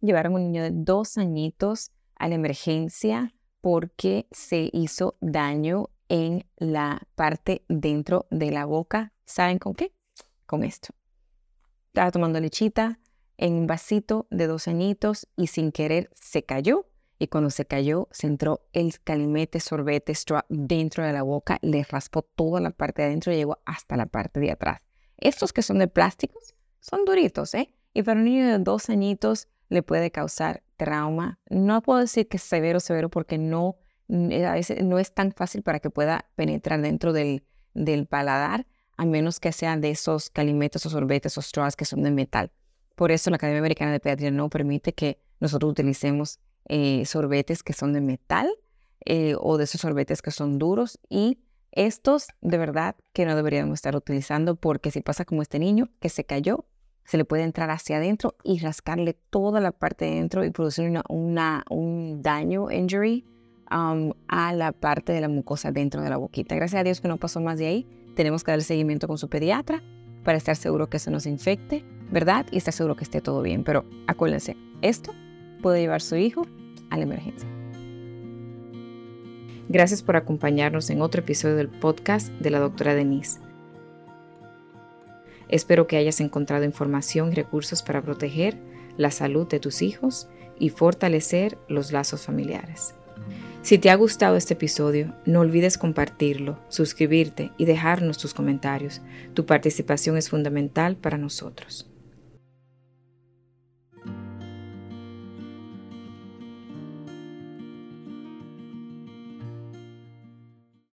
Llevaron un niño de dos añitos a la emergencia porque se hizo daño en la parte dentro de la boca. ¿Saben con qué? Con esto. Estaba tomando lechita en un vasito de dos añitos y sin querer se cayó. Y cuando se cayó, se entró el calimete, sorbete, straw dentro de la boca, le raspó toda la parte de adentro y llegó hasta la parte de atrás. Estos que son de plásticos son duritos, ¿eh? Y para un niño de dos añitos le puede causar trauma. No puedo decir que es severo, severo, porque no, eh, a veces no es tan fácil para que pueda penetrar dentro del, del paladar, a menos que sean de esos calimetos o sorbetes o straws que son de metal. Por eso la Academia Americana de Pediatría no permite que nosotros utilicemos eh, sorbetes que son de metal eh, o de esos sorbetes que son duros y estos de verdad que no deberíamos estar utilizando porque si pasa como este niño que se cayó se le puede entrar hacia adentro y rascarle toda la parte de dentro y producir una, un daño, injury, um, a la parte de la mucosa dentro de la boquita. Gracias a Dios que no pasó más de ahí. Tenemos que dar seguimiento con su pediatra para estar seguro que se nos infecte, ¿verdad? Y estar seguro que esté todo bien. Pero acuérdense, esto puede llevar su hijo a la emergencia. Gracias por acompañarnos en otro episodio del podcast de la doctora Denise. Espero que hayas encontrado información y recursos para proteger la salud de tus hijos y fortalecer los lazos familiares. Si te ha gustado este episodio, no olvides compartirlo, suscribirte y dejarnos tus comentarios. Tu participación es fundamental para nosotros.